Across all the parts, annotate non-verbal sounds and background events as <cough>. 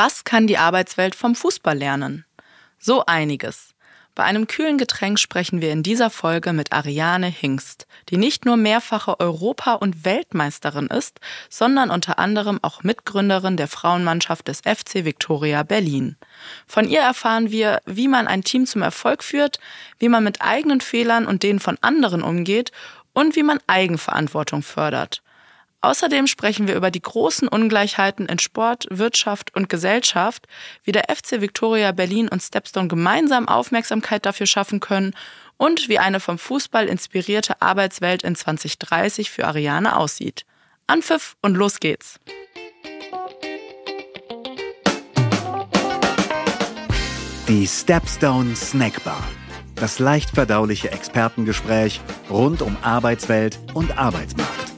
Was kann die Arbeitswelt vom Fußball lernen? So einiges. Bei einem kühlen Getränk sprechen wir in dieser Folge mit Ariane Hingst, die nicht nur mehrfache Europa- und Weltmeisterin ist, sondern unter anderem auch Mitgründerin der Frauenmannschaft des FC Victoria Berlin. Von ihr erfahren wir, wie man ein Team zum Erfolg führt, wie man mit eigenen Fehlern und denen von anderen umgeht und wie man Eigenverantwortung fördert. Außerdem sprechen wir über die großen Ungleichheiten in Sport, Wirtschaft und Gesellschaft, wie der FC Victoria Berlin und Stepstone gemeinsam Aufmerksamkeit dafür schaffen können und wie eine vom Fußball inspirierte Arbeitswelt in 2030 für Ariane aussieht. Anpfiff und los geht's! Die Stepstone Snackbar. Das leicht verdauliche Expertengespräch rund um Arbeitswelt und Arbeitsmarkt.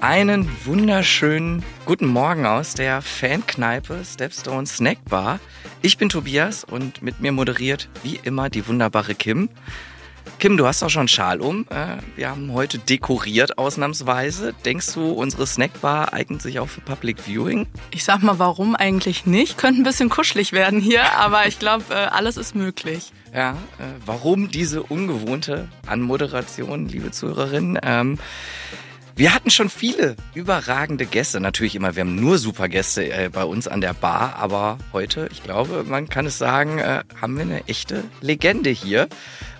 Einen wunderschönen guten Morgen aus der Fankneipe Stepstone Snack Bar. Ich bin Tobias und mit mir moderiert wie immer die wunderbare Kim. Kim, du hast auch schon einen Schal um. Äh, wir haben heute dekoriert ausnahmsweise. Denkst du, unsere Snackbar eignet sich auch für Public Viewing? Ich sag mal, warum eigentlich nicht? Könnte ein bisschen kuschelig werden hier, aber ich glaube, äh, alles ist möglich. Ja, äh, warum diese ungewohnte Anmoderation, liebe Zuhörerinnen? Wir hatten schon viele überragende Gäste. Natürlich immer, wir haben nur super Gäste äh, bei uns an der Bar. Aber heute, ich glaube, man kann es sagen, äh, haben wir eine echte Legende hier.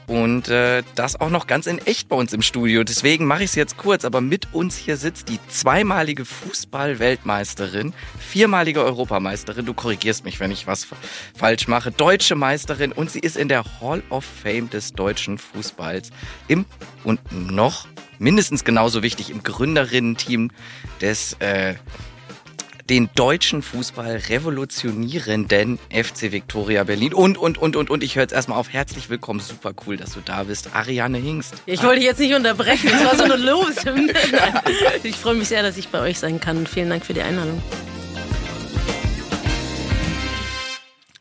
Und äh, das auch noch ganz in echt bei uns im Studio. Deswegen mache ich es jetzt kurz. Aber mit uns hier sitzt die zweimalige Fußball-Weltmeisterin, viermalige Europameisterin. Du korrigierst mich, wenn ich was falsch mache. Deutsche Meisterin und sie ist in der Hall of Fame des deutschen Fußballs. Im und noch mindestens genauso wichtig im Gründerinnen-Team des äh, den deutschen Fußball revolutionierenden FC Victoria Berlin. Und, und, und, und, und. Ich höre jetzt erstmal auf. Herzlich willkommen. Super cool, dass du da bist. Ariane Hingst. Ich wollte jetzt nicht unterbrechen. Das war so eine Lobeshymne. <laughs> Ich freue mich sehr, dass ich bei euch sein kann. Vielen Dank für die Einladung.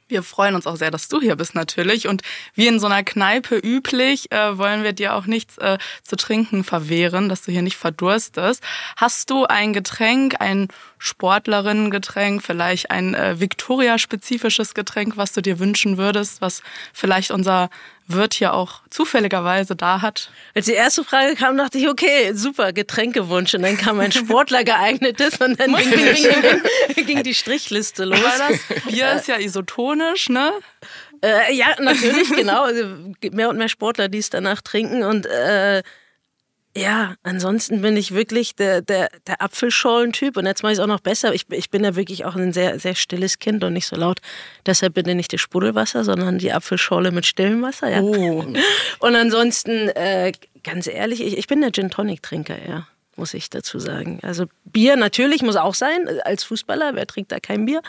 Wir freuen uns auch sehr, dass du hier bist natürlich. Und wie in so einer Kneipe üblich, äh, wollen wir dir auch nichts äh, zu trinken verwehren, dass du hier nicht verdurstest. Hast du ein Getränk, ein Sportlerinnengetränk, vielleicht ein äh, Victoria-spezifisches Getränk, was du dir wünschen würdest, was vielleicht unser Wirt hier auch zufälligerweise da hat? Als die erste Frage kam, dachte ich, okay, super, Getränkewunsch. Und dann kam ein Sportler geeignetes und dann ging, ging, ging, die Strichliste los. Weil das Bier ist ja isotonisch, ne? Äh, ja, natürlich, genau. Also mehr und mehr Sportler, die es danach trinken. Und äh, ja, ansonsten bin ich wirklich der, der, der Apfelschorlen-Typ und jetzt mache ich es auch noch besser. Ich, ich bin ja wirklich auch ein sehr, sehr stilles Kind und nicht so laut. Deshalb bitte nicht das Sprudelwasser, sondern die Apfelschorle mit stillem Wasser. Ja. Oh. <laughs> Und ansonsten, äh, ganz ehrlich, ich, ich bin der Gin-Tonic-Trinker, ja muss ich dazu sagen. Also Bier natürlich muss auch sein, als Fußballer, wer trinkt da kein Bier?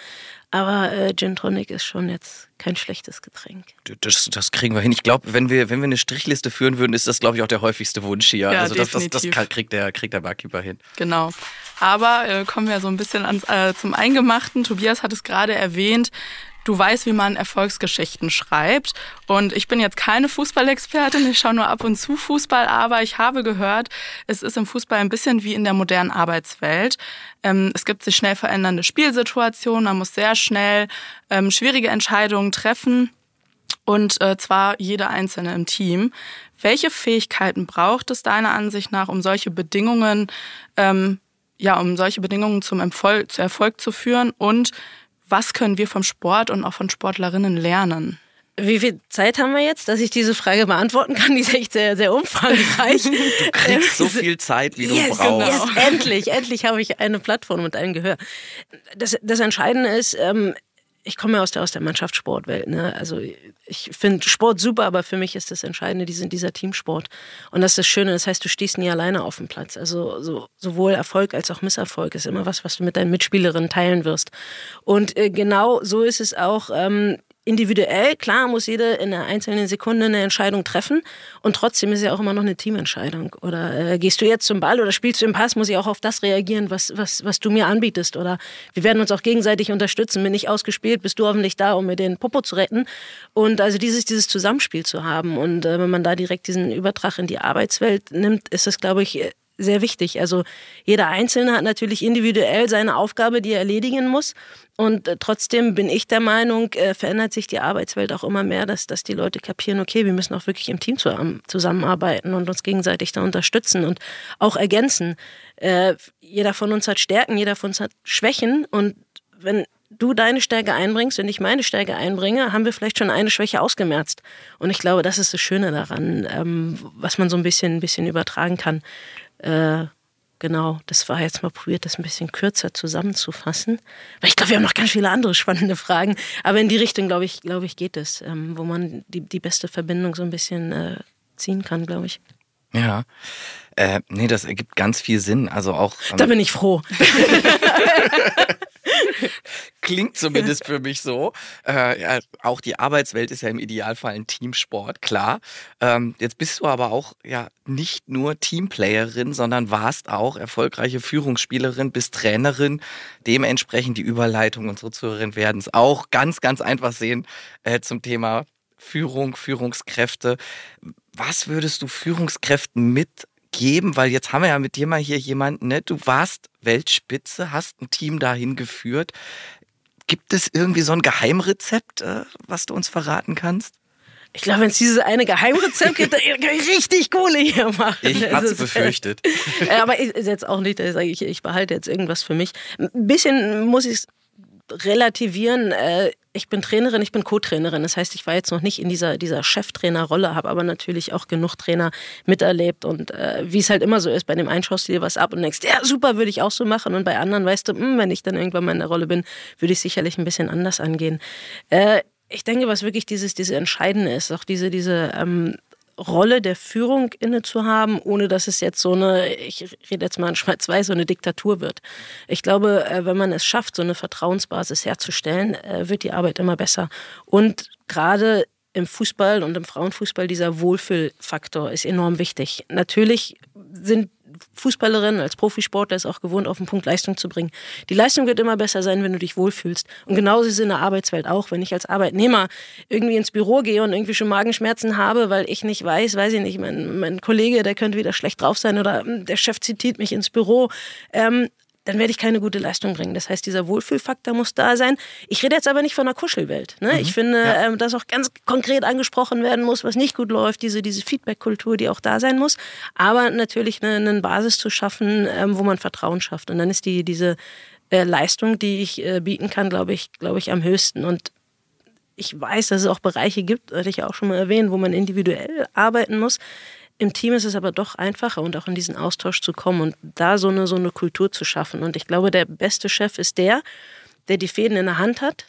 Aber äh, Gin Tonic ist schon jetzt kein schlechtes Getränk. Das, das kriegen wir hin. Ich glaube, wenn wir, wenn wir eine Strichliste führen würden, ist das, glaube ich, auch der häufigste Wunsch hier. Ja, also das, das, das, kriegt, der, kriegt der Barkeeper hin. Genau. Aber äh, kommen wir so ein bisschen ans, äh, zum Eingemachten. Tobias hat es gerade erwähnt du weißt, wie man Erfolgsgeschichten schreibt. Und ich bin jetzt keine Fußballexpertin, ich schaue nur ab und zu Fußball, aber ich habe gehört, es ist im Fußball ein bisschen wie in der modernen Arbeitswelt. Ähm, es gibt sich schnell verändernde Spielsituationen, man muss sehr schnell ähm, schwierige Entscheidungen treffen. Und äh, zwar jeder Einzelne im Team. Welche Fähigkeiten braucht es deiner Ansicht nach, um solche Bedingungen, ähm, ja, um solche Bedingungen zum Erfolg, zu Erfolg zu führen? Und was können wir vom Sport und auch von Sportlerinnen lernen? Wie viel Zeit haben wir jetzt, dass ich diese Frage beantworten kann? Die ist echt sehr, sehr umfangreich. <laughs> Du kriegst so viel Zeit, wie du yes, brauchst. Yes, endlich, endlich habe ich eine Plattform und ein Gehör. Das, das Entscheidende ist, ähm, ich komme ja aus der, aus der Mannschaftssportwelt. Ne? Also ich finde Sport super, aber für mich ist das Entscheidende diesen, dieser Teamsport. Und das ist das Schöne, das heißt, du stehst nie alleine auf dem Platz. Also so, sowohl Erfolg als auch Misserfolg ist immer was, was du mit deinen Mitspielerinnen teilen wirst. Und äh, genau so ist es auch. Ähm, individuell, klar muss jeder in einer einzelnen Sekunde eine Entscheidung treffen und trotzdem ist ja auch immer noch eine Teamentscheidung. Oder äh, gehst du jetzt zum Ball oder spielst du im Pass, muss ich auch auf das reagieren, was, was, was du mir anbietest. Oder wir werden uns auch gegenseitig unterstützen. Bin ich ausgespielt, bist du hoffentlich da, um mir den Popo zu retten. Und also dieses, dieses Zusammenspiel zu haben. Und äh, wenn man da direkt diesen Übertrag in die Arbeitswelt nimmt, ist das, glaube ich, sehr wichtig. Also jeder Einzelne hat natürlich individuell seine Aufgabe, die er erledigen muss. Und äh, trotzdem bin ich der Meinung, äh, verändert sich die Arbeitswelt auch immer mehr, dass, dass die Leute kapieren, okay, wir müssen auch wirklich im Team zusammenarbeiten und uns gegenseitig da unterstützen und auch ergänzen. Äh, jeder von uns hat Stärken, jeder von uns hat Schwächen. Und wenn du deine Stärke einbringst und ich meine Stärke einbringe, haben wir vielleicht schon eine Schwäche ausgemerzt. Und ich glaube, das ist das Schöne daran, ähm, was man so ein bisschen, ein bisschen übertragen kann. Äh, genau, das war jetzt mal probiert, das ein bisschen kürzer zusammenzufassen. Weil ich glaube, wir haben noch ganz viele andere spannende Fragen. Aber in die Richtung, glaube ich, glaube ich, geht es, ähm, wo man die, die beste Verbindung so ein bisschen äh, ziehen kann, glaube ich. Ja. Äh, nee, das ergibt ganz viel Sinn. Also auch. Ähm, da bin ich froh. <laughs> <laughs> Klingt zumindest für mich so. Äh, ja, auch die Arbeitswelt ist ja im Idealfall ein Teamsport, klar. Ähm, jetzt bist du aber auch ja nicht nur Teamplayerin, sondern warst auch erfolgreiche Führungsspielerin, bist Trainerin. Dementsprechend die Überleitung, unsere Zuhörerinnen werden es auch ganz, ganz einfach sehen äh, zum Thema Führung, Führungskräfte. Was würdest du Führungskräften mit geben, weil jetzt haben wir ja mit dir mal hier jemanden, ne? Du warst Weltspitze, hast ein Team dahin geführt. Gibt es irgendwie so ein Geheimrezept, äh, was du uns verraten kannst? Ich glaube, wenn es dieses eine Geheimrezept gibt, dann kann ich richtig Kohle hier machen. Ich hatte es befürchtet. <laughs> aber ist jetzt auch nicht, dass ich, ich behalte jetzt irgendwas für mich. Ein bisschen muss ich es relativieren. Äh, ich bin Trainerin, ich bin Co-Trainerin. Das heißt, ich war jetzt noch nicht in dieser, dieser Cheftrainer-Rolle, habe aber natürlich auch genug Trainer miterlebt. Und äh, wie es halt immer so ist, bei dem einen schaust du dir was ab und denkst, ja, super, würde ich auch so machen. Und bei anderen weißt du, mh, hm, wenn ich dann irgendwann mal in der Rolle bin, würde ich sicherlich ein bisschen anders angehen. Äh, ich denke, was wirklich dieses, diese Entscheidende ist, auch diese, diese ähm, Rolle der Führung inne zu haben, ohne dass es jetzt so eine, ich rede jetzt mal in Schwarz-Weiß, so eine Diktatur wird. Ich glaube, äh, wenn man es schafft, so eine Vertrauensbasis herzustellen, äh, wird die Arbeit immer besser. Und gerade im Fußball und im Frauenfußball dieser Wohlfühlfaktor ist enorm wichtig. Natürlich sind Fußballerin, als Profisportler ist auch gewohnt, auf den Punkt Leistung zu bringen. Die Leistung wird immer besser sein, wenn du dich wohlfühlst. Und genauso ist es in der Arbeitswelt auch. Wenn ich als Arbeitnehmer irgendwie ins Büro gehe und irgendwie schon Magenschmerzen habe, weil ich nicht weiß, weiß ich nicht, mein, mein Kollege, der könnte wieder schlecht drauf sein oder hm, der Chef zitiert mich ins Büro. Ähm, dann werde ich keine gute Leistung bringen. Das heißt, dieser Wohlfühlfaktor muss da sein. Ich rede jetzt aber nicht von einer Kuschelwelt. Ne? Mhm. Ich finde, ja. ähm, dass auch ganz konkret angesprochen werden muss, was nicht gut läuft, diese, diese Feedback-Kultur, die auch da sein muss. Aber natürlich eine, eine Basis zu schaffen, ähm, wo man Vertrauen schafft. Und dann ist die, diese äh, Leistung, die ich äh, bieten kann, glaube ich, glaube ich, am höchsten. Und ich weiß, dass es auch Bereiche gibt, hatte ich ja auch schon mal erwähnt, wo man individuell arbeiten muss. Im Team ist es aber doch einfacher und auch in diesen Austausch zu kommen und da so eine, so eine Kultur zu schaffen. Und ich glaube, der beste Chef ist der, der die Fäden in der Hand hat,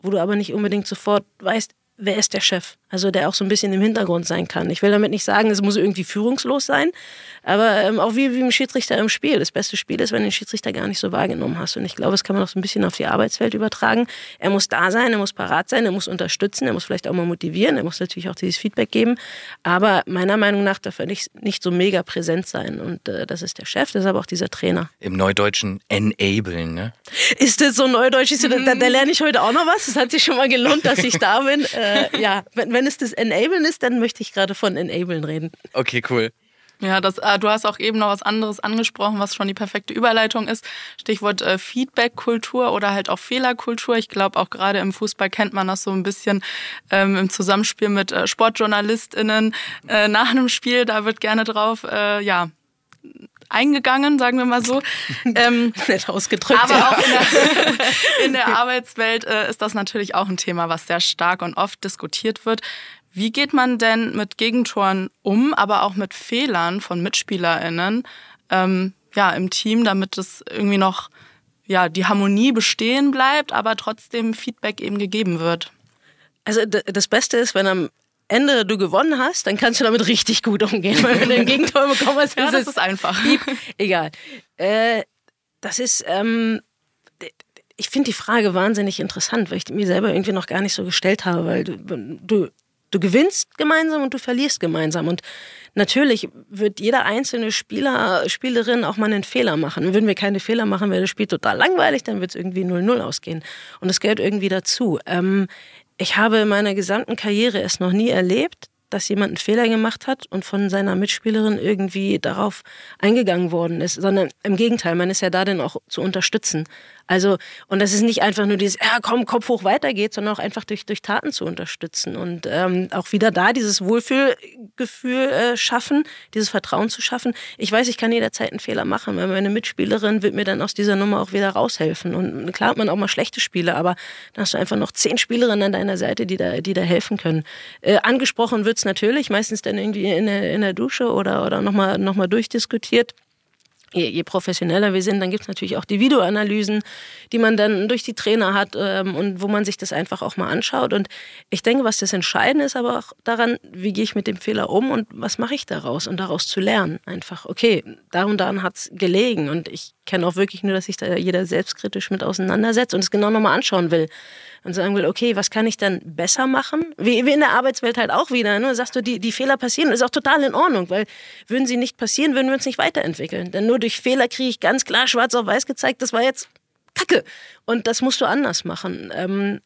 wo du aber nicht unbedingt sofort weißt, wer ist der Chef? Also der auch so ein bisschen im Hintergrund sein kann. Ich will damit nicht sagen, es muss irgendwie führungslos sein, aber ähm, auch wie, wie im Schiedsrichter im Spiel. Das beste Spiel ist, wenn du den Schiedsrichter gar nicht so wahrgenommen hast. Und ich glaube, das kann man auch so ein bisschen auf die Arbeitswelt übertragen. Er muss da sein, er muss parat sein, er muss unterstützen, er muss vielleicht auch mal motivieren, er muss natürlich auch dieses Feedback geben. Aber meiner Meinung nach darf er nicht, nicht so mega präsent sein. Und äh, das ist der Chef, das ist aber auch dieser Trainer. Im Neudeutschen enablen, ne? Ist das so neudeutsch? Da, da, da lerne ich heute auch noch was. Es hat sich schon mal gelohnt, dass ich da bin. <laughs> Äh, ja, wenn, wenn es das Enablen ist, dann möchte ich gerade von Enablen reden. Okay, cool. Ja, das, äh, du hast auch eben noch was anderes angesprochen, was schon die perfekte Überleitung ist. Stichwort äh, Feedback-Kultur oder halt auch Fehlerkultur. Ich glaube, auch gerade im Fußball kennt man das so ein bisschen ähm, im Zusammenspiel mit äh, SportjournalistInnen äh, nach einem Spiel. Da wird gerne drauf, äh, ja, eingegangen, sagen wir mal so. Ähm, <laughs> Nett ausgedrückt. Aber ja. auch in der, in der <laughs> Arbeitswelt äh, ist das natürlich auch ein Thema, was sehr stark und oft diskutiert wird. Wie geht man denn mit Gegentoren um, aber auch mit Fehlern von MitspielerInnen ähm, ja, im Team, damit es irgendwie noch ja, die Harmonie bestehen bleibt, aber trotzdem Feedback eben gegeben wird? Also das Beste ist, wenn am Ende du gewonnen hast, dann kannst du damit richtig gut umgehen. Weil wenn du ein Gegentor <laughs> bekommen hast, ja, das ist einfach. Piep. Egal. Äh, das ist, ähm, ich finde die Frage wahnsinnig interessant, weil ich mir selber irgendwie noch gar nicht so gestellt habe, weil du, du Du gewinnst gemeinsam und du verlierst gemeinsam. Und natürlich wird jeder einzelne Spieler, Spielerin auch mal einen Fehler machen. Und würden wir keine Fehler machen, wäre das Spiel total langweilig, dann wird es irgendwie 0-0 ausgehen. Und das gehört irgendwie dazu. Ähm, ich habe in meiner gesamten Karriere es noch nie erlebt, dass jemand einen Fehler gemacht hat und von seiner Mitspielerin irgendwie darauf eingegangen worden ist, sondern im Gegenteil, man ist ja da dann auch zu unterstützen. Also, und das ist nicht einfach nur dieses, ja, komm, Kopf hoch, weiter geht, sondern auch einfach durch, durch Taten zu unterstützen und ähm, auch wieder da dieses Wohlfühlgefühl äh, schaffen, dieses Vertrauen zu schaffen. Ich weiß, ich kann jederzeit einen Fehler machen, weil meine Mitspielerin wird mir dann aus dieser Nummer auch wieder raushelfen. Und klar hat man auch mal schlechte Spiele, aber dann hast du einfach noch zehn Spielerinnen an deiner Seite, die da, die da helfen können. Äh, angesprochen wird's natürlich, meistens dann irgendwie in der, in der Dusche oder, oder nochmal noch mal durchdiskutiert je, je professioneller wir sind, dann gibt es natürlich auch die Videoanalysen, die man dann durch die Trainer hat ähm, und wo man sich das einfach auch mal anschaut. Und ich denke, was das Entscheidende ist, aber auch daran, wie gehe ich mit dem Fehler um und was mache ich daraus und daraus zu lernen. Einfach, okay, da und daran hat es gelegen und ich kenne auch wirklich nur, dass sich da jeder selbstkritisch mit auseinandersetzt und es genau nochmal anschauen will und sagen will, okay, was kann ich dann besser machen? Wie, wie in der Arbeitswelt halt auch wieder. Ne? Sagst du, die, die Fehler passieren, ist auch total in Ordnung, weil würden sie nicht passieren, würden wir uns nicht weiterentwickeln. Denn nur durch Fehler kriege ich ganz klar schwarz auf weiß gezeigt, das war jetzt Kacke. Und das musst du anders machen. Ähm,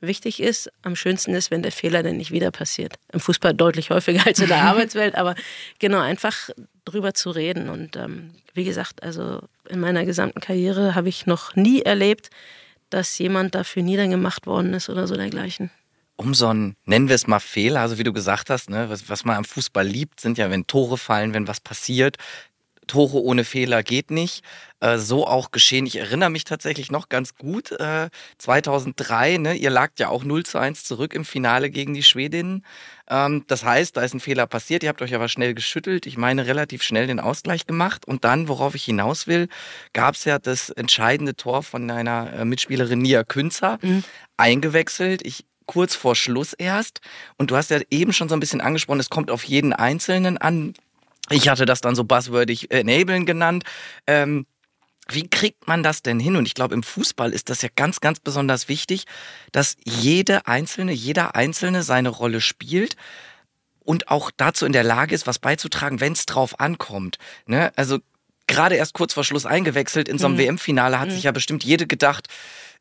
wichtig ist, am schönsten ist, wenn der Fehler dann nicht wieder passiert. Im Fußball deutlich häufiger als in der <laughs> Arbeitswelt, aber genau, einfach drüber zu reden. Und ähm, wie gesagt, also in meiner gesamten Karriere habe ich noch nie erlebt, dass jemand dafür niedergemacht worden ist oder so dergleichen. Um so einen, nennen wir es mal Fehler, also wie du gesagt hast, ne, was, was man am Fußball liebt, sind ja, wenn Tore fallen, wenn was passiert. Tore ohne Fehler geht nicht. Äh, so auch geschehen. Ich erinnere mich tatsächlich noch ganz gut. Äh, 2003, ne, ihr lagt ja auch 0 zu 1 zurück im Finale gegen die Schwedinnen. Ähm, das heißt, da ist ein Fehler passiert. Ihr habt euch aber schnell geschüttelt. Ich meine, relativ schnell den Ausgleich gemacht. Und dann, worauf ich hinaus will, gab es ja das entscheidende Tor von einer äh, Mitspielerin Nia Künzer mhm. eingewechselt. Ich kurz vor Schluss erst. Und du hast ja eben schon so ein bisschen angesprochen, es kommt auf jeden Einzelnen an. Ich hatte das dann so buzzwordig enablen genannt. Ähm, wie kriegt man das denn hin? Und ich glaube, im Fußball ist das ja ganz, ganz besonders wichtig, dass jede Einzelne, jeder Einzelne seine Rolle spielt und auch dazu in der Lage ist, was beizutragen, wenn es drauf ankommt. Ne? Also gerade erst kurz vor Schluss eingewechselt in so einem mhm. WM-Finale hat mhm. sich ja bestimmt jede gedacht,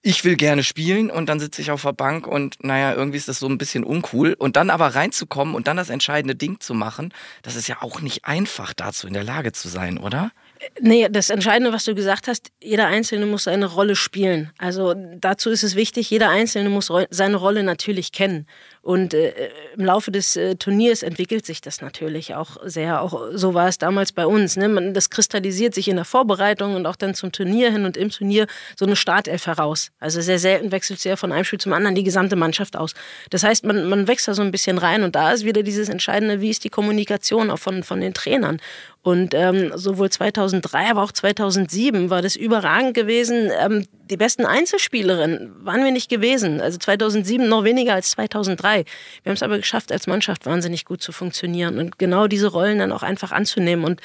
ich will gerne spielen und dann sitze ich auf der Bank und naja, irgendwie ist das so ein bisschen uncool. Und dann aber reinzukommen und dann das entscheidende Ding zu machen, das ist ja auch nicht einfach dazu in der Lage zu sein, oder? Nee, das Entscheidende, was du gesagt hast, jeder Einzelne muss seine Rolle spielen. Also dazu ist es wichtig, jeder Einzelne muss seine Rolle natürlich kennen. Und äh, im Laufe des äh, Turniers entwickelt sich das natürlich auch sehr. Auch so war es damals bei uns. Ne? Man, das kristallisiert sich in der Vorbereitung und auch dann zum Turnier hin und im Turnier so eine Startelf heraus. Also sehr selten wechselt sie ja von einem Spiel zum anderen die gesamte Mannschaft aus. Das heißt, man, man wächst da so ein bisschen rein und da ist wieder dieses Entscheidende, wie ist die Kommunikation auch von, von den Trainern. Und ähm, sowohl 2003, aber auch 2007 war das überragend gewesen. Ähm, die besten Einzelspielerinnen waren wir nicht gewesen. Also 2007 noch weniger als 2003. Wir haben es aber geschafft, als Mannschaft wahnsinnig gut zu funktionieren und genau diese Rollen dann auch einfach anzunehmen. Und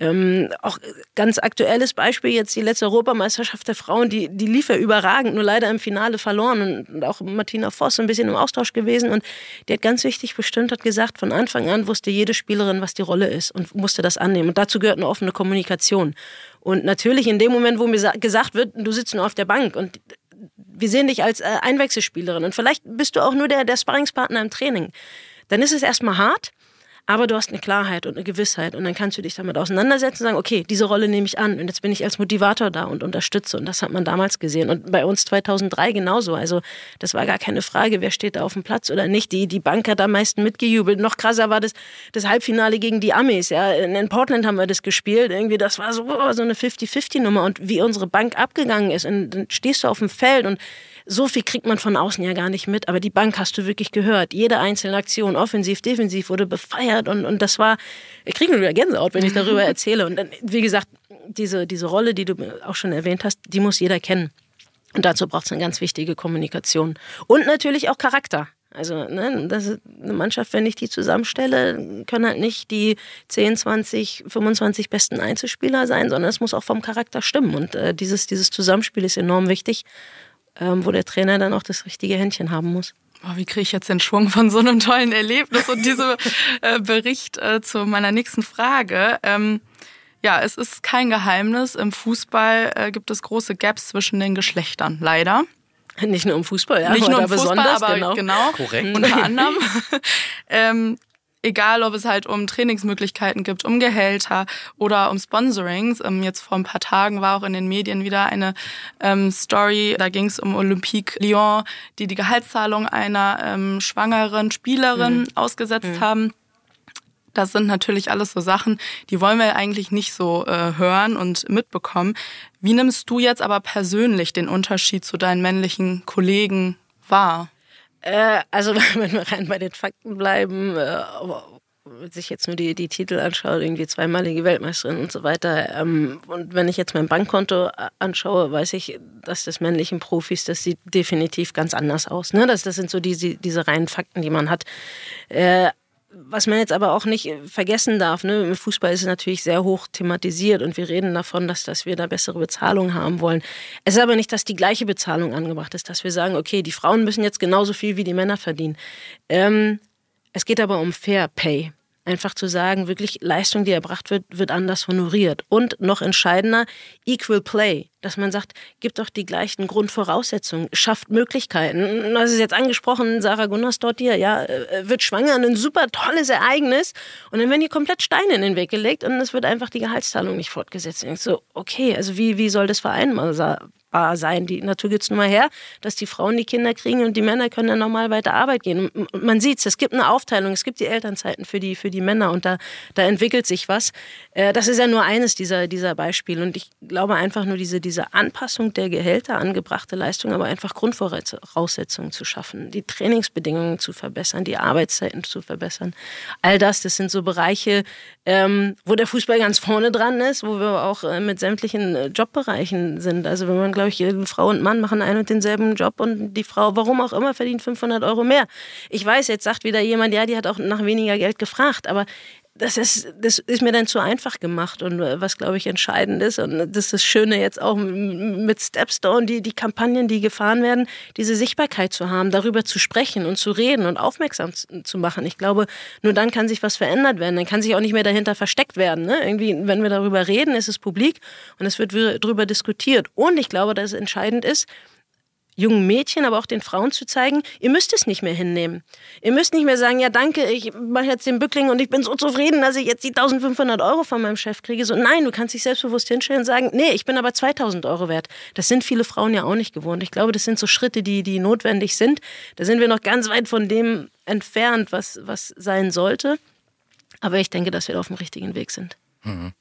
ähm, auch ganz aktuelles Beispiel jetzt die letzte Europameisterschaft der Frauen, die, die lief ja überragend, nur leider im Finale verloren. Und auch Martina Voss ein bisschen im Austausch gewesen. Und die hat ganz wichtig bestimmt, hat gesagt, von Anfang an wusste jede Spielerin, was die Rolle ist und musste das annehmen. Und dazu gehört eine offene Kommunikation. Und natürlich in dem Moment, wo mir gesagt wird, du sitzt nur auf der Bank und wir sehen dich als äh, Einwechselspielerin und vielleicht bist du auch nur der, der Sparringspartner im Training, dann ist es erstmal hart. Aber du hast eine Klarheit und eine Gewissheit und dann kannst du dich damit auseinandersetzen und sagen, okay, diese Rolle nehme ich an und jetzt bin ich als Motivator da und unterstütze und das hat man damals gesehen und bei uns 2003 genauso. Also das war gar keine Frage, wer steht da auf dem Platz oder nicht. Die, die Bank hat am meisten mitgejubelt. Noch krasser war das, das Halbfinale gegen die Amis. Ja. In Portland haben wir das gespielt. Irgendwie, das war so, so eine 50-50-Nummer und wie unsere Bank abgegangen ist und dann stehst du auf dem Feld und so viel kriegt man von außen ja gar nicht mit, aber die Bank hast du wirklich gehört. Jede einzelne Aktion, offensiv, defensiv, wurde befeiert und, und das war, ich kriege nur wieder Gänsehaut, wenn ich darüber <laughs> erzähle. Und dann, wie gesagt, diese, diese Rolle, die du auch schon erwähnt hast, die muss jeder kennen. Und dazu braucht es eine ganz wichtige Kommunikation. Und natürlich auch Charakter. Also ne, das ist eine Mannschaft, wenn ich die zusammenstelle, können halt nicht die 10, 20, 25 besten Einzelspieler sein, sondern es muss auch vom Charakter stimmen. Und äh, dieses, dieses Zusammenspiel ist enorm wichtig wo der Trainer dann auch das richtige Händchen haben muss. Oh, wie kriege ich jetzt den Schwung von so einem tollen Erlebnis und diesem <laughs> äh, Bericht äh, zu meiner nächsten Frage? Ähm, ja, es ist kein Geheimnis. Im Fußball äh, gibt es große Gaps zwischen den Geschlechtern, leider. Nicht nur im Fußball, ja, nicht nur im Fußball, aber genau. genau Korrekt. Unter anderem. <laughs> ähm, egal ob es halt um Trainingsmöglichkeiten gibt, um Gehälter oder um Sponsorings. Ähm, jetzt vor ein paar Tagen war auch in den Medien wieder eine ähm, Story, da ging es um Olympique Lyon, die die Gehaltszahlung einer ähm, schwangeren Spielerin mhm. ausgesetzt mhm. haben. Das sind natürlich alles so Sachen, die wollen wir eigentlich nicht so äh, hören und mitbekommen. Wie nimmst du jetzt aber persönlich den Unterschied zu deinen männlichen Kollegen wahr? Äh, also <laughs> wenn wir rein bei den Fakten bleiben, äh, wenn sich jetzt nur die, die Titel anschaut, irgendwie zweimalige Weltmeisterin und so weiter. Ähm, und wenn ich jetzt mein Bankkonto äh, anschaue, weiß ich, dass das männlichen Profis, das sieht definitiv ganz anders aus. Ne? Das, das sind so diese, diese reinen Fakten, die man hat. Äh, was man jetzt aber auch nicht vergessen darf, ne, im Fußball ist es natürlich sehr hoch thematisiert und wir reden davon, dass, dass wir da bessere Bezahlung haben wollen. Es ist aber nicht, dass die gleiche Bezahlung angebracht ist, dass wir sagen, okay, die Frauen müssen jetzt genauso viel wie die Männer verdienen. Ähm, es geht aber um Fair Pay einfach zu sagen, wirklich Leistung, die erbracht wird, wird anders honoriert. Und noch entscheidender, Equal Play, dass man sagt, gibt doch die gleichen Grundvoraussetzungen, schafft Möglichkeiten. Das ist jetzt angesprochen, Sarah Gunnarsdottir, ja, äh, wird schwanger, ein super tolles Ereignis. Und dann werden hier komplett Steine in den Weg gelegt und es wird einfach die Gehaltszahlung nicht fortgesetzt. Und so, okay, also wie, wie soll das vereinbar sein. Die Natur gibt es nun mal her, dass die Frauen die Kinder kriegen und die Männer können dann normal weiter Arbeit gehen. Und man sieht es, es gibt eine Aufteilung, es gibt die Elternzeiten für die, für die Männer und da, da entwickelt sich was. Äh, das ist ja nur eines dieser, dieser Beispiele. Und ich glaube einfach nur diese, diese Anpassung der Gehälter, angebrachte Leistung, aber einfach Grundvoraussetzungen zu schaffen, die Trainingsbedingungen zu verbessern, die Arbeitszeiten zu verbessern. All das, das sind so Bereiche, ähm, wo der Fußball ganz vorne dran ist, wo wir auch äh, mit sämtlichen äh, Jobbereichen sind. Also wenn man, glaube ich, Frau und Mann machen einen und denselben Job und die Frau, warum auch immer, verdient 500 Euro mehr. Ich weiß, jetzt sagt wieder jemand, ja, die hat auch nach weniger Geld gefragt, aber das ist, das ist mir dann zu einfach gemacht und äh, was, glaube ich, entscheidend ist. Und das ist das Schöne jetzt auch mit Stepstone, die, die Kampagnen, die gefahren werden, diese Sichtbarkeit zu haben, darüber zu sprechen und zu reden und aufmerksam zu machen. Ich glaube, nur dann kann sich was verändert werden. Dann kann sich auch nicht mehr dahinter versteckt werden. Ne? Irgendwie, wenn wir darüber reden, ist es publik und es wird darüber diskutiert. Und ich glaube, dass es entscheidend ist, jungen Mädchen, aber auch den Frauen zu zeigen, ihr müsst es nicht mehr hinnehmen. Ihr müsst nicht mehr sagen, ja danke, ich mache jetzt den Bückling und ich bin so zufrieden, dass ich jetzt die 1500 Euro von meinem Chef kriege. So, nein, du kannst dich selbstbewusst hinstellen und sagen, nee, ich bin aber 2000 Euro wert. Das sind viele Frauen ja auch nicht gewohnt. Ich glaube, das sind so Schritte, die, die notwendig sind. Da sind wir noch ganz weit von dem entfernt, was, was sein sollte. Aber ich denke, dass wir auf dem richtigen Weg sind. Mhm.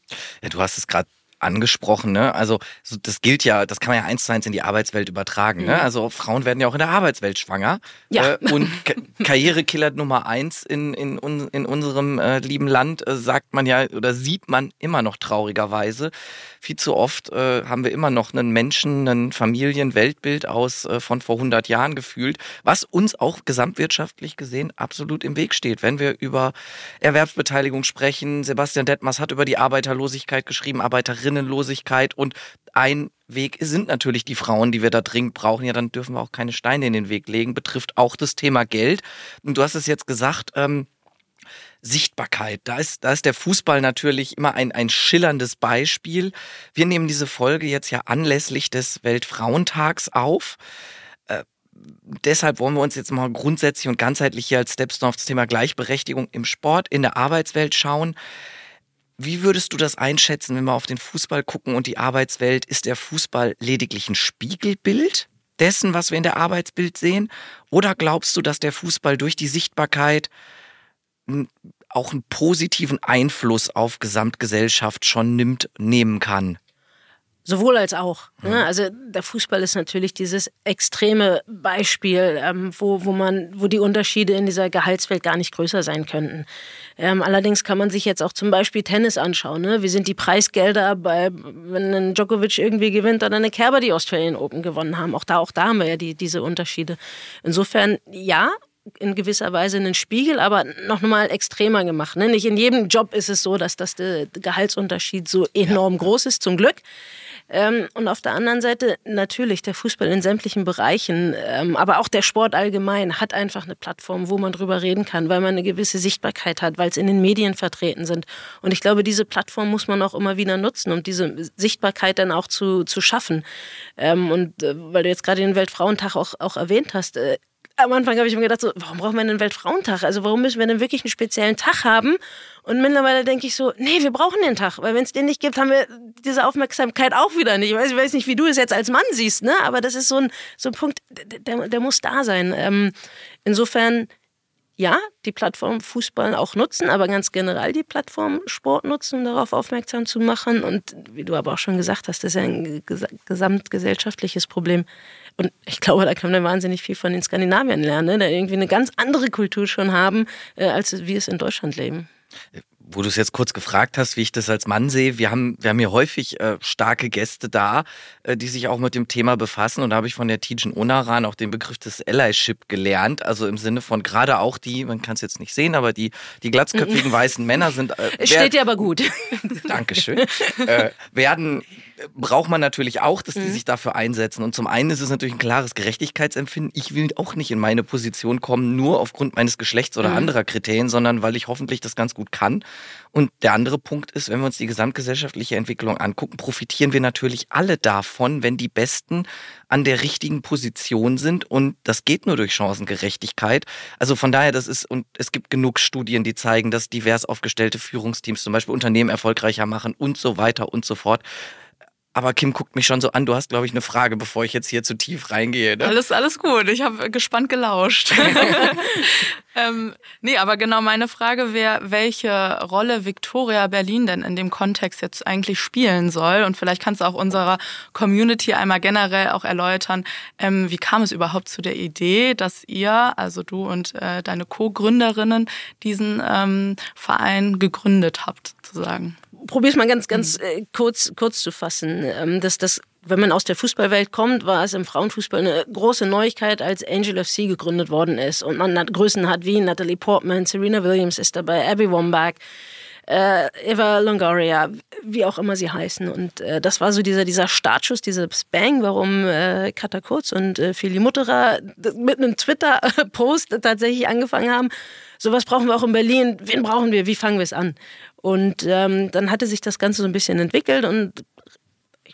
Ja, du hast es gerade angesprochen. Ne? Also das gilt ja, das kann man ja eins zu eins in die Arbeitswelt übertragen. Ne? Mhm. Ne? Also Frauen werden ja auch in der Arbeitswelt schwanger. Ja. Äh, und <laughs> Karrierekiller Nummer eins in, in, in unserem äh, lieben Land äh, sagt man ja oder sieht man immer noch traurigerweise. Viel zu oft äh, haben wir immer noch einen Menschen, ein Familien-Weltbild aus äh, von vor 100 Jahren gefühlt, was uns auch gesamtwirtschaftlich gesehen absolut im Weg steht. Wenn wir über Erwerbsbeteiligung sprechen, Sebastian Detmers hat über die Arbeiterlosigkeit geschrieben, Arbeiterinnen Besinnenlosigkeit und ein Weg sind natürlich die Frauen, die wir da dringend brauchen. Ja, dann dürfen wir auch keine Steine in den Weg legen. Betrifft auch das Thema Geld. Und du hast es jetzt gesagt, ähm, Sichtbarkeit. Da ist, da ist der Fußball natürlich immer ein, ein schillerndes Beispiel. Wir nehmen diese Folge jetzt ja anlässlich des Weltfrauentags auf. Äh, deshalb wollen wir uns jetzt mal grundsätzlich und ganzheitlich hier als Stepstone auf das Thema Gleichberechtigung im Sport, in der Arbeitswelt schauen. Wie würdest du das einschätzen, wenn wir auf den Fußball gucken und die Arbeitswelt? Ist der Fußball lediglich ein Spiegelbild dessen, was wir in der Arbeitsbild sehen? Oder glaubst du, dass der Fußball durch die Sichtbarkeit auch einen positiven Einfluss auf Gesamtgesellschaft schon nimmt, nehmen kann? Sowohl als auch. Ne? Also der Fußball ist natürlich dieses extreme Beispiel, ähm, wo, wo man, wo die Unterschiede in dieser Gehaltswelt gar nicht größer sein könnten. Ähm, allerdings kann man sich jetzt auch zum Beispiel Tennis anschauen. Ne? Wie sind die Preisgelder bei, wenn ein Djokovic irgendwie gewinnt oder eine Kerber die Australian Open gewonnen haben? Auch da, auch da haben wir ja die, diese Unterschiede. Insofern ja, in gewisser Weise einen Spiegel, aber noch mal extremer gemacht. Ne? Nicht in jedem Job ist es so, dass das der Gehaltsunterschied so enorm groß ist, zum Glück. Ähm, und auf der anderen Seite natürlich der Fußball in sämtlichen Bereichen, ähm, aber auch der Sport allgemein hat einfach eine Plattform, wo man drüber reden kann, weil man eine gewisse Sichtbarkeit hat, weil es in den Medien vertreten sind. Und ich glaube, diese Plattform muss man auch immer wieder nutzen, um diese Sichtbarkeit dann auch zu, zu schaffen. Ähm, und äh, weil du jetzt gerade den Weltfrauentag auch, auch erwähnt hast, äh, am Anfang habe ich mir gedacht, so, warum brauchen wir einen Weltfrauentag? Also warum müssen wir denn wirklich einen speziellen Tag haben? Und mittlerweile denke ich so, nee, wir brauchen den Tag, weil wenn es den nicht gibt, haben wir diese Aufmerksamkeit auch wieder nicht. Ich weiß, ich weiß nicht, wie du es jetzt als Mann siehst, ne? aber das ist so ein, so ein Punkt, der, der muss da sein. Ähm, insofern ja, die Plattform Fußball auch nutzen, aber ganz generell die Plattform Sport nutzen, um darauf aufmerksam zu machen. Und wie du aber auch schon gesagt hast, das ist ja ein gesamtgesellschaftliches Problem. Und ich glaube, da kann man wahnsinnig viel von den Skandinaviern lernen, ne? die irgendwie eine ganz andere Kultur schon haben, äh, als wir es in Deutschland leben wo du es jetzt kurz gefragt hast, wie ich das als Mann sehe, wir haben, wir haben hier häufig äh, starke Gäste da, äh, die sich auch mit dem Thema befassen. Und da habe ich von der Tijen Onaran auch den Begriff des Allyship gelernt. Also im Sinne von gerade auch die, man kann es jetzt nicht sehen, aber die, die glatzköpfigen <laughs> weißen Männer sind. Äh, Steht dir aber gut. <laughs> Dankeschön. äh, werden braucht man natürlich auch, dass die mhm. sich dafür einsetzen. Und zum einen ist es natürlich ein klares Gerechtigkeitsempfinden. Ich will auch nicht in meine Position kommen, nur aufgrund meines Geschlechts oder mhm. anderer Kriterien, sondern weil ich hoffentlich das ganz gut kann. Und der andere Punkt ist, wenn wir uns die gesamtgesellschaftliche Entwicklung angucken, profitieren wir natürlich alle davon, wenn die Besten an der richtigen Position sind. Und das geht nur durch Chancengerechtigkeit. Also von daher, das ist, und es gibt genug Studien, die zeigen, dass divers aufgestellte Führungsteams zum Beispiel Unternehmen erfolgreicher machen und so weiter und so fort. Aber Kim guckt mich schon so an. Du hast, glaube ich, eine Frage, bevor ich jetzt hier zu tief reingehe. Ne? Alles, alles gut. Ich habe gespannt gelauscht. <laughs> ähm, nee, aber genau meine Frage wäre, welche Rolle Victoria Berlin denn in dem Kontext jetzt eigentlich spielen soll. Und vielleicht kannst du auch unserer Community einmal generell auch erläutern, ähm, wie kam es überhaupt zu der Idee, dass ihr, also du und äh, deine Co-Gründerinnen, diesen ähm, Verein gegründet habt, sozusagen probiere es mal ganz, ganz mhm. äh, kurz, kurz zu fassen. Ähm, dass das, wenn man aus der Fußballwelt kommt, war es im Frauenfußball eine große Neuigkeit, als Angel FC gegründet worden ist und man Größen hat wie Natalie Portman, Serena Williams ist dabei, Abby Wambach, äh, Eva Longoria, wie auch immer sie heißen. Und äh, das war so dieser, dieser Startschuss, dieser Bang, warum äh, Kata Kurz und äh, Fili Mutterer mit einem Twitter-Post tatsächlich angefangen haben. Sowas brauchen wir auch in Berlin. Wen brauchen wir? Wie fangen wir es an? Und ähm, dann hatte sich das Ganze so ein bisschen entwickelt und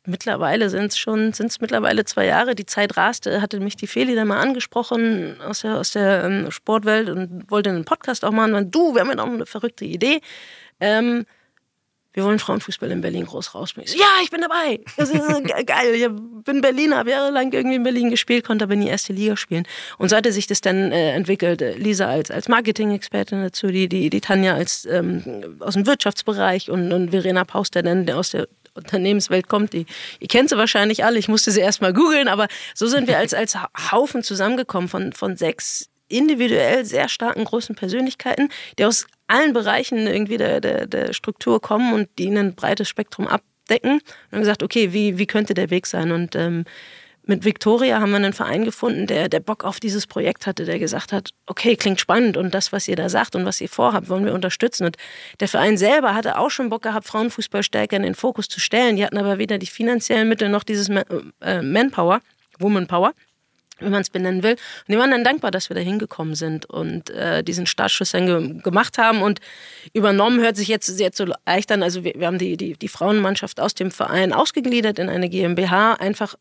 mittlerweile sind es schon, sind mittlerweile zwei Jahre. Die Zeit raste, hatte mich die Feli dann mal angesprochen aus der, aus der ähm, Sportwelt und wollte einen Podcast auch machen. Und du, wir haben ja noch eine verrückte Idee. Ähm, wir wollen Frauenfußball in Berlin groß rausbringen. So, ja, ich bin dabei. Das ist geil. Ich bin Berliner, habe jahrelang irgendwie in Berlin gespielt, konnte aber nie erste Liga spielen. Und so hatte sich das dann äh, entwickelt. Lisa als, als Marketing-Expertin dazu, die, die, die Tanja als ähm, aus dem Wirtschaftsbereich und, und Verena Paus, der dann aus der Unternehmenswelt kommt, die, ihr kennt sie wahrscheinlich alle, ich musste sie erstmal googeln, aber so sind wir als, als Haufen zusammengekommen von, von sechs individuell sehr starken großen Persönlichkeiten, die aus allen Bereichen irgendwie der, der, der Struktur kommen und die ein breites Spektrum abdecken. Und haben gesagt, okay, wie, wie könnte der Weg sein? Und ähm, mit Victoria haben wir einen Verein gefunden, der, der Bock auf dieses Projekt hatte, der gesagt hat, okay, klingt spannend und das, was ihr da sagt und was ihr vorhabt, wollen wir unterstützen. Und der Verein selber hatte auch schon Bock gehabt, Frauenfußball stärker in den Fokus zu stellen. Die hatten aber weder die finanziellen Mittel noch dieses äh, Manpower, Womanpower wie man es benennen will. Und die waren dann dankbar, dass wir da hingekommen sind und äh, diesen Startschuss dann ge gemacht haben. Und übernommen hört sich jetzt sehr so leicht an. Also wir, wir haben die, die, die Frauenmannschaft aus dem Verein ausgegliedert in eine GmbH, einfach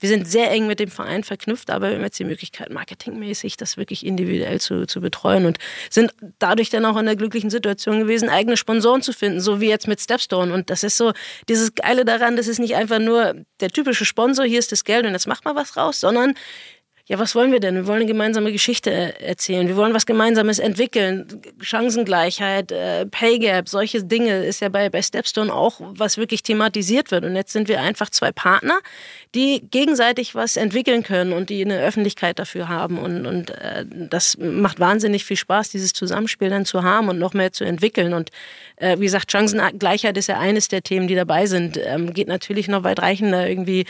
wir sind sehr eng mit dem Verein verknüpft, aber wir haben jetzt die Möglichkeit, marketingmäßig das wirklich individuell zu, zu betreuen und sind dadurch dann auch in der glücklichen Situation gewesen, eigene Sponsoren zu finden, so wie jetzt mit Stepstone. Und das ist so dieses Geile daran, das ist nicht einfach nur der typische Sponsor, hier ist das Geld und jetzt macht mal was raus, sondern ja, was wollen wir denn? Wir wollen eine gemeinsame Geschichte erzählen. Wir wollen was Gemeinsames entwickeln. Chancengleichheit, äh, Pay Gap, solche Dinge ist ja bei, bei Stepstone auch, was wirklich thematisiert wird. Und jetzt sind wir einfach zwei Partner, die gegenseitig was entwickeln können und die eine Öffentlichkeit dafür haben. Und, und äh, das macht wahnsinnig viel Spaß, dieses Zusammenspiel dann zu haben und noch mehr zu entwickeln. Und äh, wie gesagt, Chancengleichheit ist ja eines der Themen, die dabei sind. Ähm, geht natürlich noch weitreichender irgendwie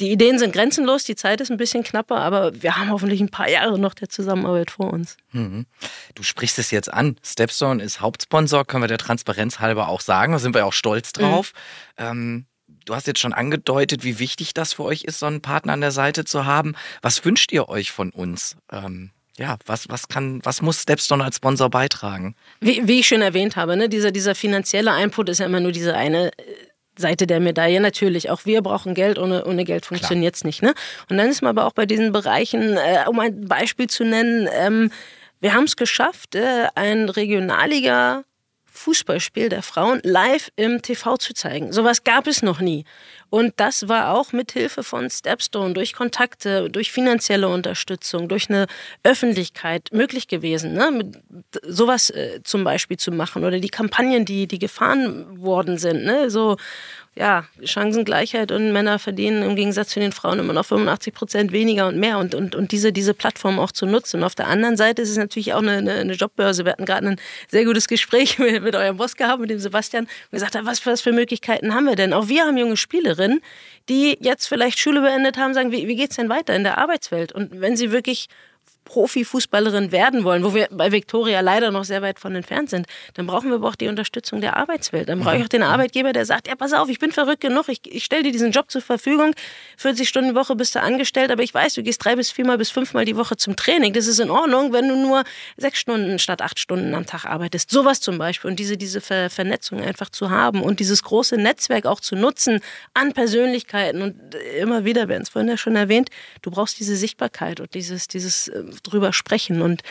die Ideen sind grenzenlos, die Zeit ist ein bisschen knapper, aber wir haben hoffentlich ein paar Jahre noch der Zusammenarbeit vor uns. Mhm. Du sprichst es jetzt an. Stepstone ist Hauptsponsor, können wir der Transparenz halber auch sagen. Da sind wir auch stolz mhm. drauf. Mhm. Ähm, du hast jetzt schon angedeutet, wie wichtig das für euch ist, so einen Partner an der Seite zu haben. Was wünscht ihr euch von uns? Ähm, ja, was, was kann, was muss Stepstone als Sponsor beitragen? Wie, wie ich schon erwähnt habe, ne, dieser, dieser finanzielle Input ist ja immer nur diese eine äh, Seite der Medaille. Natürlich, auch wir brauchen Geld, ohne, ohne Geld funktioniert es nicht. Ne? Und dann ist man aber auch bei diesen Bereichen, äh, um ein Beispiel zu nennen, ähm, wir haben es geschafft, äh, ein Regionalliga Fußballspiel der Frauen live im TV zu zeigen. Sowas gab es noch nie. Und das war auch mit Hilfe von Stepstone, durch Kontakte, durch finanzielle Unterstützung, durch eine Öffentlichkeit möglich gewesen, ne? Mit sowas äh, zum Beispiel zu machen oder die Kampagnen, die, die gefahren worden sind, ne? so ja, Chancengleichheit und Männer verdienen im Gegensatz zu den Frauen immer noch 85 Prozent weniger und mehr und, und, und diese, diese Plattform auch zu nutzen. Und auf der anderen Seite ist es natürlich auch eine, eine, Jobbörse. Wir hatten gerade ein sehr gutes Gespräch <laughs> mit, mit eurem Boss gehabt, mit dem Sebastian, und gesagt haben, was, was für Möglichkeiten haben wir denn? Auch wir haben junge Spielerinnen, die jetzt vielleicht Schule beendet haben, sagen, wie, wie geht's denn weiter in der Arbeitswelt? Und wenn sie wirklich Profifußballerin werden wollen, wo wir bei Viktoria leider noch sehr weit von entfernt sind, dann brauchen wir aber auch die Unterstützung der Arbeitswelt. Dann brauche ich auch den Arbeitgeber, der sagt, ja, pass auf, ich bin verrückt genug, ich, ich stelle dir diesen Job zur Verfügung, 40 Stunden die Woche bist du angestellt, aber ich weiß, du gehst drei bis viermal bis fünfmal die Woche zum Training. Das ist in Ordnung, wenn du nur sechs Stunden statt acht Stunden am Tag arbeitest. Sowas zum Beispiel. Und diese, diese Ver Vernetzung einfach zu haben und dieses große Netzwerk auch zu nutzen an Persönlichkeiten. Und immer wieder, wir haben es vorhin ja schon erwähnt, du brauchst diese Sichtbarkeit und dieses, dieses äh, drüber sprechen. Und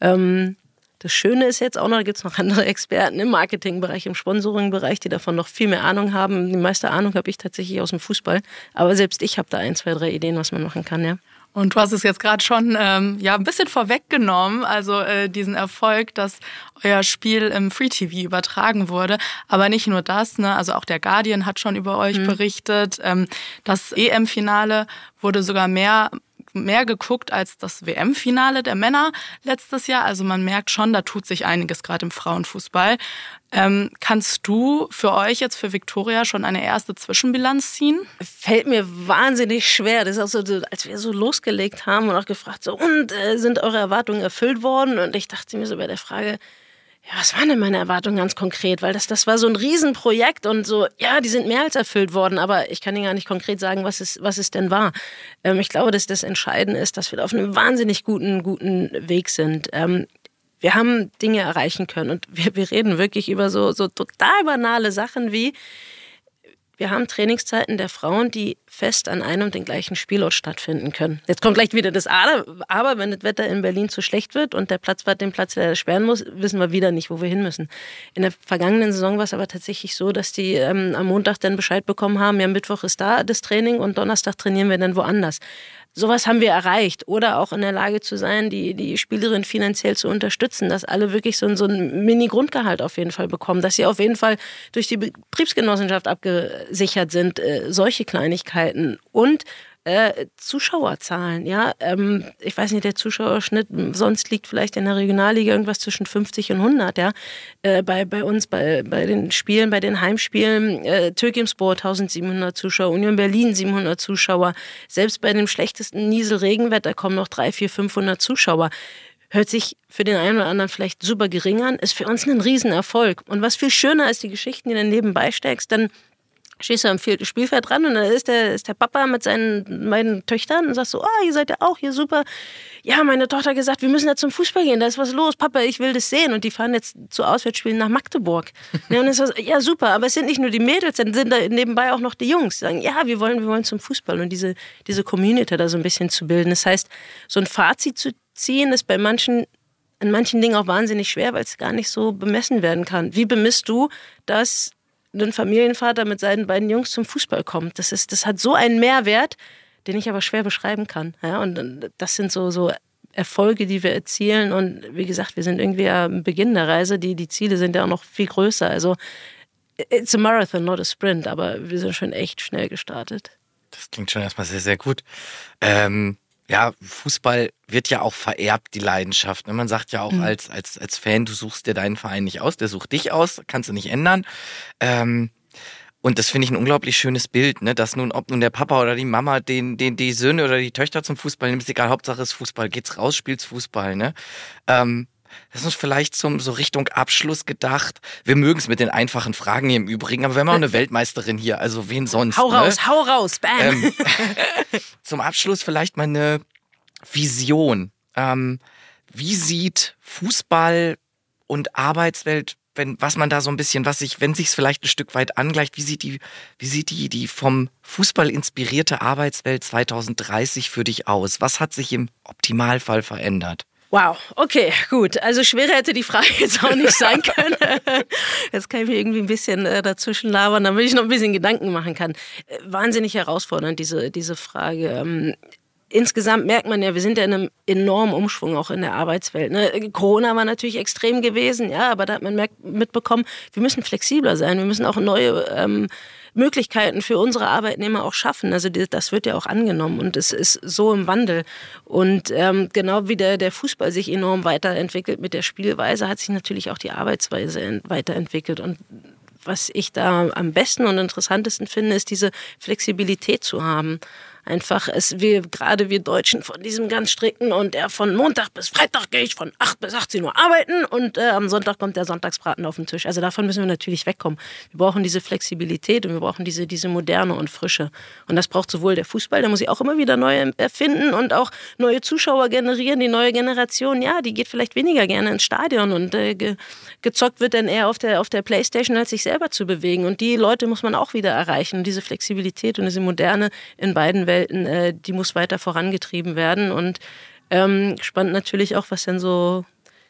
ähm, das Schöne ist jetzt auch noch, da gibt es noch andere Experten im Marketingbereich, im Sponsoringbereich, die davon noch viel mehr Ahnung haben. Die meiste Ahnung habe ich tatsächlich aus dem Fußball. Aber selbst ich habe da ein, zwei, drei Ideen, was man machen kann, ja. Und du hast es jetzt gerade schon ähm, ja ein bisschen vorweggenommen, also äh, diesen Erfolg, dass euer Spiel im Free TV übertragen wurde. Aber nicht nur das, ne? Also auch der Guardian hat schon über euch mhm. berichtet. Ähm, das EM-Finale wurde sogar mehr mehr geguckt als das WM-Finale der Männer letztes Jahr. Also man merkt schon, da tut sich einiges gerade im Frauenfußball. Ähm, kannst du für euch jetzt für Viktoria schon eine erste Zwischenbilanz ziehen? Fällt mir wahnsinnig schwer. Das ist auch so, als wir so losgelegt haben und auch gefragt, so, und äh, sind eure Erwartungen erfüllt worden? Und ich dachte mir so bei der Frage, ja, was waren denn meine Erwartungen ganz konkret? Weil das, das war so ein Riesenprojekt und so, ja, die sind mehr als erfüllt worden, aber ich kann Ihnen gar nicht konkret sagen, was es, was es denn war. Ähm, ich glaube, dass das Entscheidende ist, dass wir auf einem wahnsinnig guten, guten Weg sind. Ähm, wir haben Dinge erreichen können und wir, wir reden wirklich über so, so total banale Sachen wie, wir haben Trainingszeiten der Frauen, die fest an einem und den gleichen Spielort stattfinden können. Jetzt kommt gleich wieder das Aber, aber wenn das Wetter in Berlin zu schlecht wird und der Platzwart den Platz leider sperren muss, wissen wir wieder nicht, wo wir hin müssen. In der vergangenen Saison war es aber tatsächlich so, dass die ähm, am Montag dann Bescheid bekommen haben, ja, Mittwoch ist da das Training und Donnerstag trainieren wir dann woanders sowas haben wir erreicht. Oder auch in der Lage zu sein, die, die Spielerin finanziell zu unterstützen, dass alle wirklich so, ein, so ein Mini-Grundgehalt auf jeden Fall bekommen, dass sie auf jeden Fall durch die Betriebsgenossenschaft abgesichert sind, äh, solche Kleinigkeiten. Und äh, Zuschauerzahlen, ja. Ähm, ich weiß nicht, der Zuschauerschnitt sonst liegt vielleicht in der Regionalliga irgendwas zwischen 50 und 100, ja. Äh, bei, bei uns, bei, bei den Spielen, bei den Heimspielen, äh, Türkimspor 1700 Zuschauer, Union Berlin 700 Zuschauer. Selbst bei dem schlechtesten Nieselregenwetter kommen noch 3, 4, 500 Zuschauer hört sich für den einen oder anderen vielleicht super gering an, ist für uns ein Riesenerfolg. Und was viel schöner ist, die Geschichten, die du nebenbei steckst, dann stehst du am Spielfeld dran und dann ist der, ist der Papa mit seinen beiden Töchtern und sagst so, oh, ihr seid ja auch hier super. Ja, meine Tochter hat gesagt, wir müssen da zum Fußball gehen, da ist was los, Papa, ich will das sehen. Und die fahren jetzt zu Auswärtsspielen nach Magdeburg. <laughs> ja, und so, ja, super, aber es sind nicht nur die Mädels, dann sind da nebenbei auch noch die Jungs, die sagen, ja, wir wollen, wir wollen zum Fußball und diese, diese Community da so ein bisschen zu bilden. Das heißt, so ein Fazit zu ziehen, ist bei manchen in manchen Dingen auch wahnsinnig schwer, weil es gar nicht so bemessen werden kann. Wie bemisst du, dass ein Familienvater mit seinen beiden Jungs zum Fußball kommt. Das, ist, das hat so einen Mehrwert, den ich aber schwer beschreiben kann. Ja, und das sind so, so Erfolge, die wir erzielen. Und wie gesagt, wir sind irgendwie am Beginn der Reise. Die, die Ziele sind ja auch noch viel größer. Also, it's a marathon, not a sprint, aber wir sind schon echt schnell gestartet. Das klingt schon erstmal sehr, sehr gut. Ähm, ja, Fußball wird ja auch vererbt, die Leidenschaft. Ne? Man sagt ja auch mhm. als, als, als Fan, du suchst dir deinen Verein nicht aus, der sucht dich aus, kannst du nicht ändern. Ähm, und das finde ich ein unglaublich schönes Bild, ne? dass nun, ob nun der Papa oder die Mama den, den, die Söhne oder die Töchter zum Fußball nimmt, ist egal, Hauptsache ist Fußball, geht's raus, spielt's Fußball, ne? Ähm, das ist vielleicht zum so Richtung Abschluss gedacht. Wir mögen es mit den einfachen Fragen hier im Übrigen, aber wir haben auch eine <laughs> Weltmeisterin hier, also wen sonst? Hau ne? raus, hau raus, bam. Ähm, <laughs> <laughs> zum Abschluss vielleicht mal eine Vision. Ähm, wie sieht Fußball und Arbeitswelt wenn, was man da so ein bisschen, was sich, wenn sich es vielleicht ein Stück weit angleicht, wie sieht die, wie sieht die, die vom Fußball inspirierte Arbeitswelt 2030 für dich aus? Was hat sich im Optimalfall verändert? Wow, okay, gut. Also schwerer hätte die Frage <laughs> jetzt auch nicht sein können. <laughs> Jetzt kann ich mir irgendwie ein bisschen äh, dazwischen labern, damit ich noch ein bisschen Gedanken machen kann. Äh, wahnsinnig herausfordernd, diese, diese Frage. Ähm, insgesamt merkt man ja, wir sind ja in einem enormen Umschwung auch in der Arbeitswelt. Ne? Corona war natürlich extrem gewesen, ja, aber da hat man mitbekommen, wir müssen flexibler sein, wir müssen auch neue ähm, Möglichkeiten für unsere Arbeitnehmer auch schaffen. Also das wird ja auch angenommen und es ist so im Wandel. Und ähm, genau wie der, der Fußball sich enorm weiterentwickelt mit der Spielweise, hat sich natürlich auch die Arbeitsweise weiterentwickelt. Und was ich da am besten und interessantesten finde, ist diese Flexibilität zu haben einfach es wir gerade wir Deutschen von diesem ganz strikten und der von Montag bis Freitag gehe ich von 8 bis 18 Uhr arbeiten und äh, am Sonntag kommt der Sonntagsbraten auf den Tisch. Also davon müssen wir natürlich wegkommen. Wir brauchen diese Flexibilität und wir brauchen diese diese Moderne und Frische und das braucht sowohl der Fußball, der muss sich auch immer wieder neu erfinden und auch neue Zuschauer generieren. Die neue Generation, ja, die geht vielleicht weniger gerne ins Stadion und äh, ge gezockt wird dann eher auf der auf der Playstation als sich selber zu bewegen und die Leute muss man auch wieder erreichen. Und diese Flexibilität und diese Moderne in beiden Welten Welten, äh, die muss weiter vorangetrieben werden. Und ähm, spannend natürlich auch, was denn so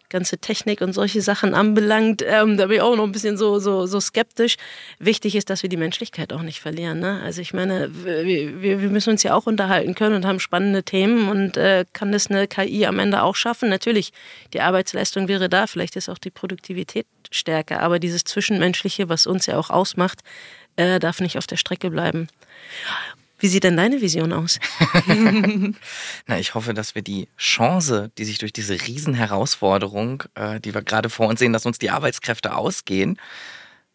ganze Technik und solche Sachen anbelangt, ähm, da bin ich auch noch ein bisschen so, so, so skeptisch. Wichtig ist, dass wir die Menschlichkeit auch nicht verlieren. Ne? Also ich meine, wir, wir, müssen uns ja auch unterhalten können und haben spannende Themen und äh, kann das eine KI am Ende auch schaffen? Natürlich, die Arbeitsleistung wäre da, vielleicht ist auch die Produktivität stärker, aber dieses Zwischenmenschliche, was uns ja auch ausmacht, äh, darf nicht auf der Strecke bleiben. Wie sieht denn deine Vision aus? <laughs> <laughs> Na, ich hoffe, dass wir die Chance, die sich durch diese Riesenherausforderung, äh, die wir gerade vor uns sehen, dass uns die Arbeitskräfte ausgehen,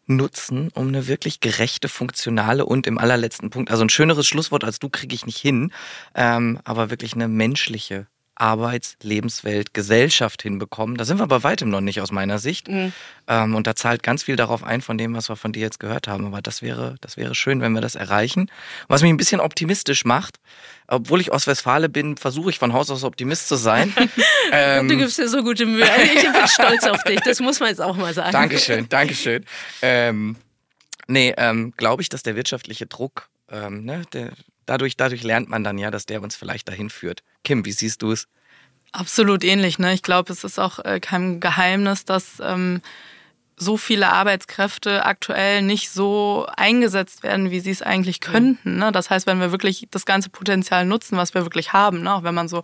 nutzen, um eine wirklich gerechte, funktionale und im allerletzten Punkt, also ein schöneres Schlusswort als du kriege ich nicht hin, ähm, aber wirklich eine menschliche Arbeits-, Lebenswelt, Gesellschaft hinbekommen. Da sind wir bei weitem noch nicht aus meiner Sicht. Mhm. Ähm, und da zahlt ganz viel darauf ein von dem, was wir von dir jetzt gehört haben. Aber das wäre, das wäre schön, wenn wir das erreichen. Was mich ein bisschen optimistisch macht, obwohl ich aus Westfale bin, versuche ich von Haus aus Optimist zu sein. <laughs> ähm, du gibst dir so gute Mühe. Also ich bin stolz auf dich. Das muss man jetzt auch mal sagen. Dankeschön, Dankeschön. Ähm, nee, ähm, glaube ich, dass der wirtschaftliche Druck, ähm, ne, der, dadurch, dadurch lernt man dann ja, dass der uns vielleicht dahin führt. Kim, wie siehst du es? Absolut ähnlich. Ne? Ich glaube, es ist auch äh, kein Geheimnis, dass ähm, so viele Arbeitskräfte aktuell nicht so eingesetzt werden, wie sie es eigentlich mhm. könnten. Ne? Das heißt, wenn wir wirklich das ganze Potenzial nutzen, was wir wirklich haben, ne? auch wenn man so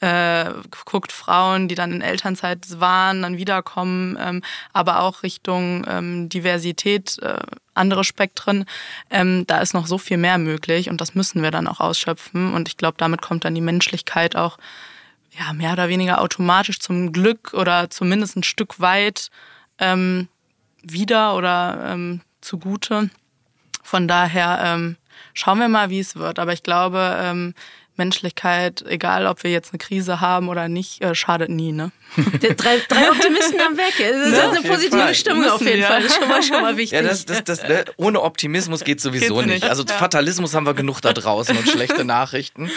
äh, guckt, Frauen, die dann in Elternzeit waren, dann wiederkommen, ähm, aber auch Richtung ähm, Diversität, äh, andere Spektren, ähm, da ist noch so viel mehr möglich und das müssen wir dann auch ausschöpfen. Und ich glaube, damit kommt dann die Menschlichkeit auch ja, mehr oder weniger automatisch zum Glück oder zumindest ein Stück weit ähm, wieder oder ähm, zugute. Von daher ähm, schauen wir mal, wie es wird. Aber ich glaube, ähm, Menschlichkeit, egal ob wir jetzt eine Krise haben oder nicht, äh, schadet nie. Ne? <laughs> Drei, drei Optimisten am Weg. Das ist ja, eine positive Fall. Stimmung Müssen, auf jeden ja. Fall. Das ist schon mal, schon mal wichtig. Ja, das, das, das, ne? Ohne Optimismus geht sowieso nicht. nicht. Also Fatalismus haben wir genug da draußen und schlechte <laughs> Nachrichten.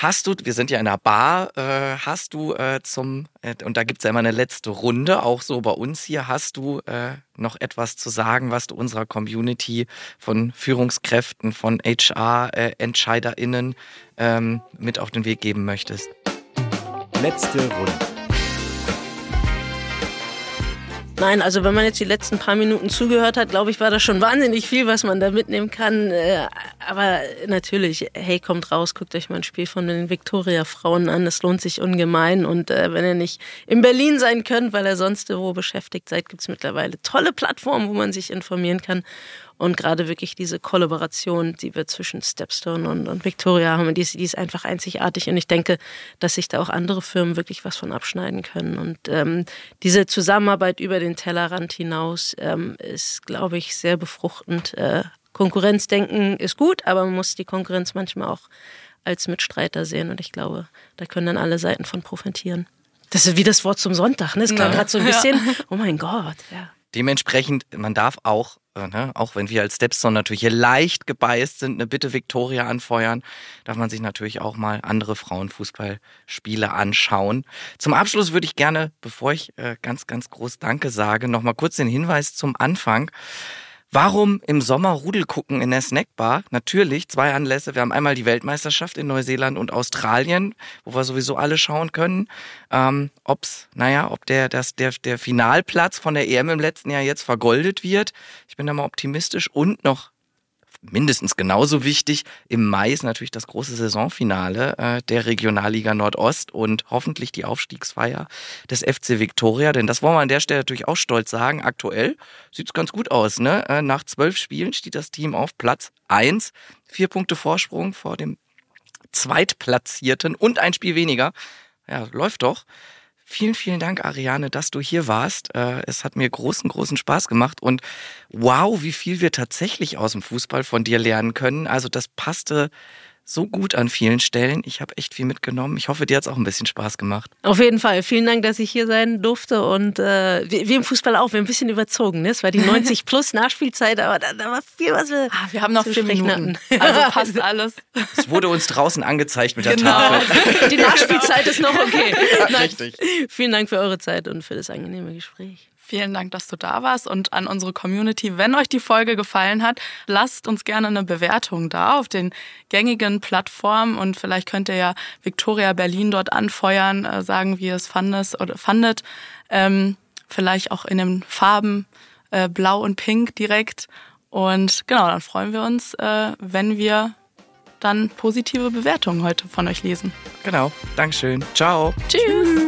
Hast du, wir sind ja in einer Bar, äh, hast du äh, zum, äh, und da gibt's ja immer eine letzte Runde, auch so bei uns hier, hast du äh, noch etwas zu sagen, was du unserer Community von Führungskräften, von HR-EntscheiderInnen äh, ähm, mit auf den Weg geben möchtest? Letzte Runde. Nein, also wenn man jetzt die letzten paar Minuten zugehört hat, glaube ich, war das schon wahnsinnig viel, was man da mitnehmen kann. Äh, aber natürlich, hey, kommt raus, guckt euch mal ein Spiel von den Victoria-Frauen an. Es lohnt sich ungemein. Und äh, wenn ihr nicht in Berlin sein könnt, weil ihr sonst wo beschäftigt seid, gibt es mittlerweile tolle Plattformen, wo man sich informieren kann. Und gerade wirklich diese Kollaboration, die wir zwischen Stepstone und, und Victoria haben, die ist, die ist einfach einzigartig. Und ich denke, dass sich da auch andere Firmen wirklich was von abschneiden können. Und ähm, diese Zusammenarbeit über den Tellerrand hinaus ähm, ist, glaube ich, sehr befruchtend. Äh, Konkurrenzdenken ist gut, aber man muss die Konkurrenz manchmal auch als Mitstreiter sehen. Und ich glaube, da können dann alle Seiten von profitieren. Das ist wie das Wort zum Sonntag, ne? Es klang ja. gerade so ein bisschen, oh mein Gott, ja. Dementsprechend, man darf auch, äh, ne, auch wenn wir als Stepstone natürlich hier leicht gebeißt sind, eine Bitte Victoria anfeuern, darf man sich natürlich auch mal andere Frauenfußballspiele anschauen. Zum Abschluss würde ich gerne, bevor ich äh, ganz, ganz groß Danke sage, nochmal kurz den Hinweis zum Anfang. Warum im Sommer Rudel gucken in der Snackbar? Natürlich, zwei Anlässe. Wir haben einmal die Weltmeisterschaft in Neuseeland und Australien, wo wir sowieso alle schauen können. Ähm, ob's, naja, ob der, das, der, der Finalplatz von der EM im letzten Jahr jetzt vergoldet wird. Ich bin da mal optimistisch und noch mindestens genauso wichtig. Im Mai ist natürlich das große Saisonfinale äh, der Regionalliga Nordost und hoffentlich die Aufstiegsfeier des FC Victoria. Denn das wollen wir an der Stelle natürlich auch stolz sagen. Aktuell sieht's ganz gut aus. Ne? Äh, nach zwölf Spielen steht das Team auf Platz eins, Vier Punkte Vorsprung vor dem Zweitplatzierten und ein Spiel weniger. Ja, läuft doch. Vielen, vielen Dank, Ariane, dass du hier warst. Äh, es hat mir großen, großen Spaß gemacht und wow, wie viel wir tatsächlich aus dem Fußball von dir lernen können. Also das passte so gut an vielen Stellen. Ich habe echt viel mitgenommen. Ich hoffe, dir hat es auch ein bisschen Spaß gemacht. Auf jeden Fall. Vielen Dank, dass ich hier sein durfte. Und äh, wir, wir im Fußball auch, wir haben ein bisschen überzogen. Ne? Es war die 90 <laughs> plus Nachspielzeit, aber da, da war viel, was wir. Ah, wir haben noch vier Minuten. Hatten. Also <laughs> passt alles. Es wurde uns draußen angezeigt mit der genau. Tafel. Die Nachspielzeit ist noch okay. <laughs> Nein, Richtig. Vielen Dank für eure Zeit und für das angenehme Gespräch. Vielen Dank, dass du da warst und an unsere Community. Wenn euch die Folge gefallen hat, lasst uns gerne eine Bewertung da auf den gängigen Plattformen und vielleicht könnt ihr ja Victoria Berlin dort anfeuern, äh, sagen, wie ihr es fandet oder fandet. Ähm, vielleicht auch in den Farben äh, Blau und Pink direkt. Und genau, dann freuen wir uns, äh, wenn wir dann positive Bewertungen heute von euch lesen. Genau. Dankeschön. Ciao. Tschüss. Tschüss.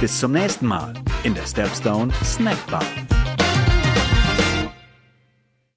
Bis zum nächsten Mal in der Stepstone Snack Bar.